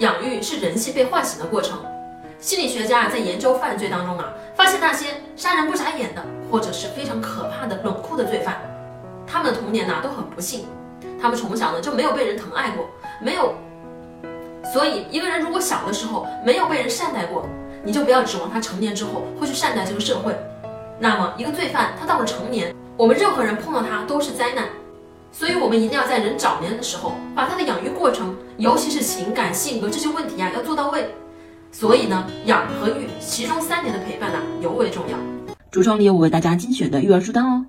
养育是人性被唤醒的过程。心理学家在研究犯罪当中啊，发现那些杀人不眨眼的，或者是非常可怕的冷酷的罪犯，他们的童年呢都很不幸，他们从小呢就没有被人疼爱过，没有。所以一个人如果小的时候没有被人善待过，你就不要指望他成年之后会去善待这个社会。那么一个罪犯他到了成年，我们任何人碰到他都是灾难。所以我们一定要在人早年的时候，把他的养育过程，尤其是情感、性格这些问题啊，要做到位。所以呢，养和育其中三年的陪伴呢尤为重要。橱窗里有我为大家精选的育儿书单哦。